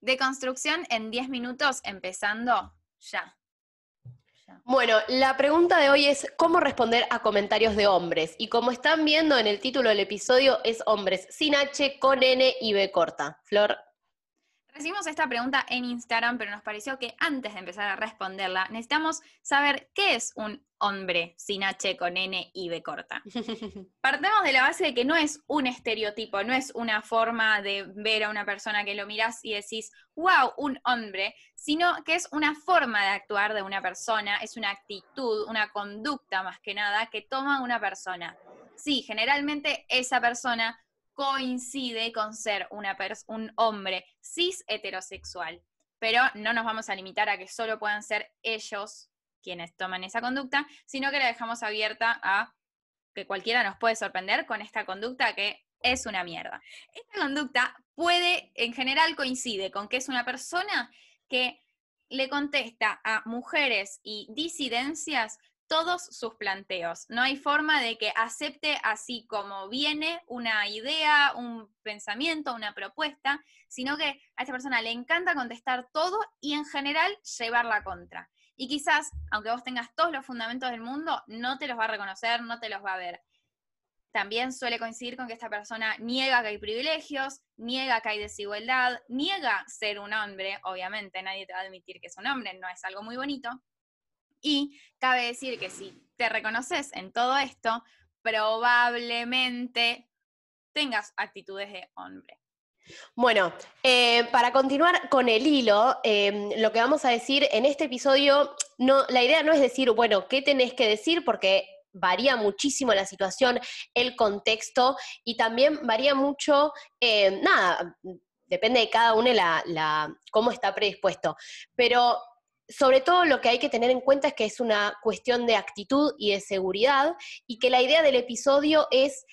Deconstrucción en 10 minutos, empezando ya. Bueno, la pregunta de hoy es cómo responder a comentarios de hombres. Y como están viendo en el título del episodio, es hombres sin H, con N y B corta. Flor. Recibimos esta pregunta en Instagram, pero nos pareció que antes de empezar a responderla, necesitamos saber qué es un hombre sin H con N y B corta. Partemos de la base de que no es un estereotipo, no es una forma de ver a una persona que lo miras y decís, wow, un hombre, sino que es una forma de actuar de una persona, es una actitud, una conducta más que nada que toma una persona. Sí, generalmente esa persona coincide con ser un hombre cis heterosexual, pero no nos vamos a limitar a que solo puedan ser ellos quienes toman esa conducta, sino que la dejamos abierta a que cualquiera nos puede sorprender con esta conducta que es una mierda. Esta conducta puede, en general, coincide con que es una persona que le contesta a mujeres y disidencias todos sus planteos. No hay forma de que acepte así como viene una idea, un pensamiento, una propuesta, sino que a esta persona le encanta contestar todo y en general llevar la contra. Y quizás, aunque vos tengas todos los fundamentos del mundo, no te los va a reconocer, no te los va a ver. También suele coincidir con que esta persona niega que hay privilegios, niega que hay desigualdad, niega ser un hombre, obviamente nadie te va a admitir que es un hombre, no es algo muy bonito, y cabe decir que si te reconoces en todo esto, probablemente tengas actitudes de hombre. Bueno, eh, para continuar con el hilo, em, lo que vamos a decir en este episodio, no, la idea no es decir, bueno, ¿qué tenés que decir? Porque varía muchísimo la situación, el contexto y también varía mucho, em, nada, depende de cada uno la, la, cómo está predispuesto. Pero sobre todo lo que hay que tener en cuenta es que es una cuestión de actitud y de seguridad y que la idea del episodio es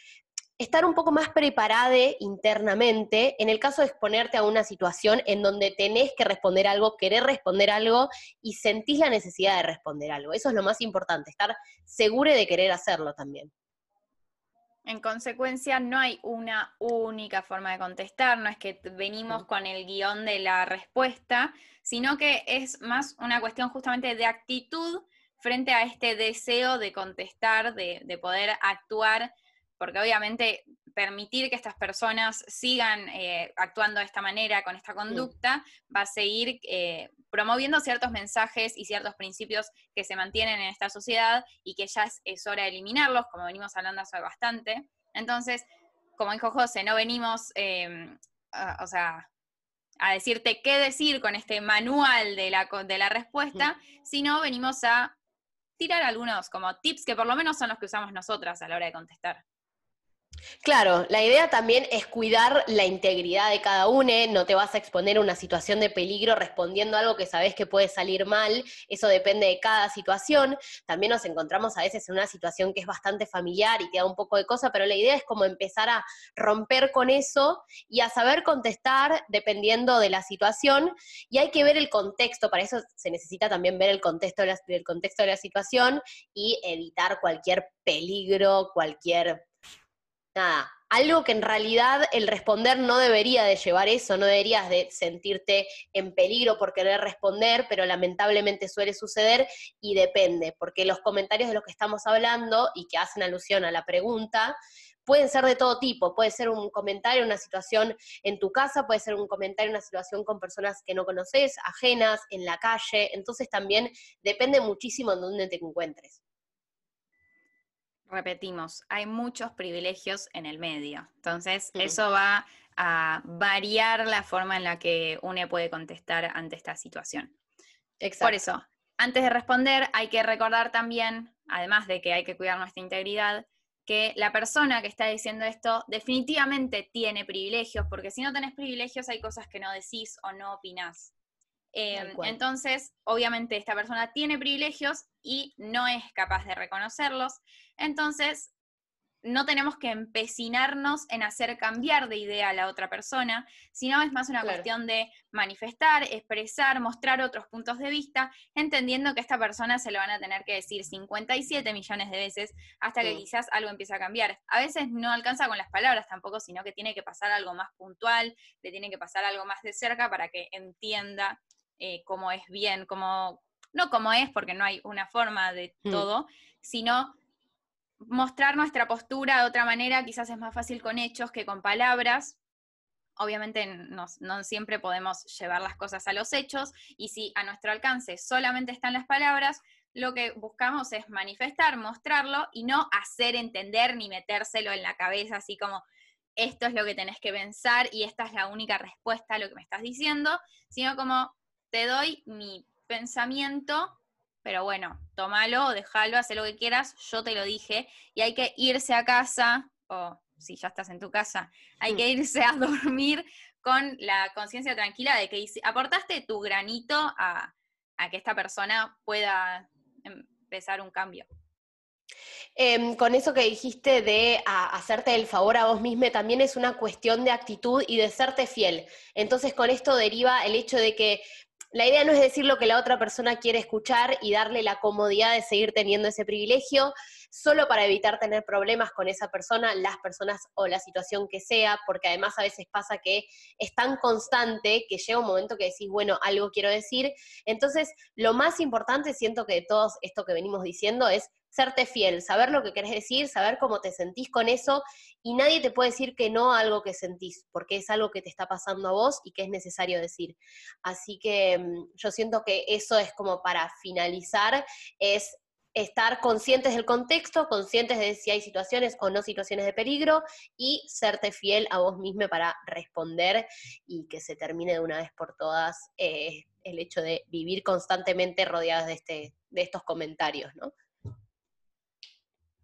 estar un poco más preparada internamente en el caso de exponerte a una situación en donde tenés que responder algo, querer responder algo y sentís la necesidad de responder algo. Eso es lo más importante, estar seguro de querer hacerlo también. En consecuencia, no hay una única forma de contestar, no es que venimos con el guion de la respuesta, sino que es más una cuestión justamente de actitud frente a este deseo de contestar, de, poder actuar, porque obviamente permitir que estas personas sigan eh, actuando de esta manera, con esta conducta, va a seguir eh, promoviendo ciertos mensajes y ciertos principios que se mantienen en esta sociedad y que ya es, hora de eliminarlos, como venimos hablando hace bastante. Entonces, como dijo José, no venimos, em, a, o sea, a decirte qué decir con este manual de la, de la respuesta, sino venimos a tirar algunos como tips que por lo menos son los que usamos nosotras a la hora de contestar. Claro, la idea también es cuidar la integridad de cada uno, no te vas a exponer a una situación de peligro respondiendo algo que sabes que puede salir mal, eso depende de cada situación. También nos encontramos a veces en una situación que es bastante familiar y te da un poco de cosa, pero la idea es como empezar a romper con eso y a saber contestar dependiendo de la situación y hay que ver el contexto, para eso se necesita también ver el contexto el contexto de la situación y evitar cualquier peligro, cualquier nada, algo que en realidad el responder no debería de llevar eso, no deberías de sentirte en peligro por querer responder, pero lamentablemente suele suceder y depende, porque los comentarios de los que estamos hablando y que hacen alusión a la pregunta, pueden ser de todo tipo, puede ser un comentario, una situación en tu casa, puede ser un comentario, una situación con personas que no conoces, ajenas, en la calle, entonces también depende muchísimo en dónde te encuentres repetimos, hay muchos privilegios en el medio. Entonces, eso va a variar la forma en la que uno puede contestar ante esta situación. Por eso, antes de responder, hay que recordar también, además de que hay que cuidar nuestra integridad, que la persona que está diciendo esto definitivamente tiene privilegios, porque si no tenés privilegios hay cosas que no decís o no opinás. Em, entonces, obviamente esta persona tiene privilegios y no es capaz de reconocerlos. Entonces, no tenemos que empecinarnos en hacer cambiar de idea a la otra persona, sino es más una cuestión de manifestar, expresar, mostrar otros puntos de vista, entendiendo que esta persona se lo van a tener que decir 57 millones de veces hasta que quizás algo empiece a cambiar. A veces no alcanza con las palabras tampoco, sino que tiene que pasar algo más puntual, le tiene que pasar algo más de cerca para que entienda eh, cómo es bien, cómo, no cómo es, porque no hay una forma de mm. todo, sino mostrar nuestra postura de otra manera quizás es más fácil con hechos que con palabras. Obviamente no, siempre podemos llevar las cosas a los hechos y si a nuestro alcance solamente están las palabras, lo que buscamos es manifestar, mostrarlo y no hacer entender ni metérselo en la cabeza así como esto es lo que tenés que pensar y esta es la única respuesta a lo que me estás diciendo, sino como te doy mi pensamiento pero bueno, tómalo, déjalo, haz lo que quieras, yo te lo dije, y hay que irse a casa, o si ya estás en tu casa, hay mm. que irse a dormir con la conciencia tranquila de que aportaste tu granito a, que esta persona pueda empezar un cambio. Em, con eso que dijiste de hacerte el favor a vos misma, también es una cuestión de actitud y de serte fiel. Entonces, con esto deriva el hecho de que la idea no es decir lo que la otra persona quiere escuchar y darle la comodidad de seguir teniendo ese privilegio solo para evitar tener problemas con esa persona, las personas o la situación que sea, porque además a veces pasa que es tan constante que llega un momento que decís, bueno, algo quiero decir. Entonces, lo más importante, siento que de todo esto que venimos diciendo es serte fiel, saber lo que querés decir, saber cómo te sentís con eso y nadie te puede decir que no a algo que sentís, porque es algo que te está pasando a vos y que es necesario decir. Así que mm, yo siento que eso es como para finalizar, es estar conscientes del contexto, conscientes de si hay situaciones o no situaciones de peligro y serte fiel a vos mismo para responder y que se termine de una vez por todas eh, el hecho de vivir constantemente rodeadas de, este, de estos comentarios, ¿no?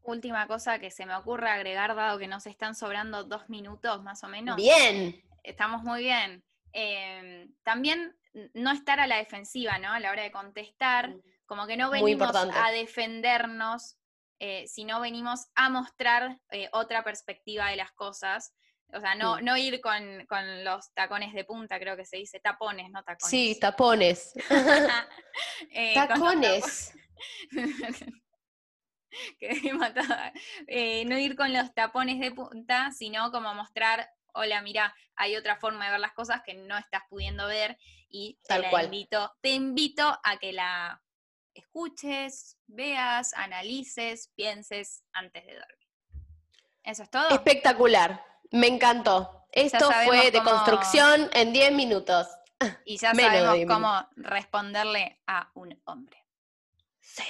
Última cosa que se me ocurre agregar, dado que nos están sobrando dos minutos más o menos. Bien. Estamos muy bien. Em, también no estar a la defensiva, ¿no? A la hora de contestar, mm. como que no venimos a defendernos, eh, sino venimos a mostrar eh, otra perspectiva de las cosas. O sea, no, no ir con, con, los tacones de punta, creo que se dice tapones, no tacones. Sí, tapones. eh, tacones. quedé matada. Eh, no ir con los tapones de punta, sino como mostrar, hola, mira, hay otra forma de ver las cosas que no estás pudiendo ver y te invito, te invito a que la escuches, veas, analices, pienses antes de dormir. Eso es todo. Espectacular, me encantó. Esto fue de construcción en 10 minutos. Y ya sabemos cómo responderle a un hombre. Sí.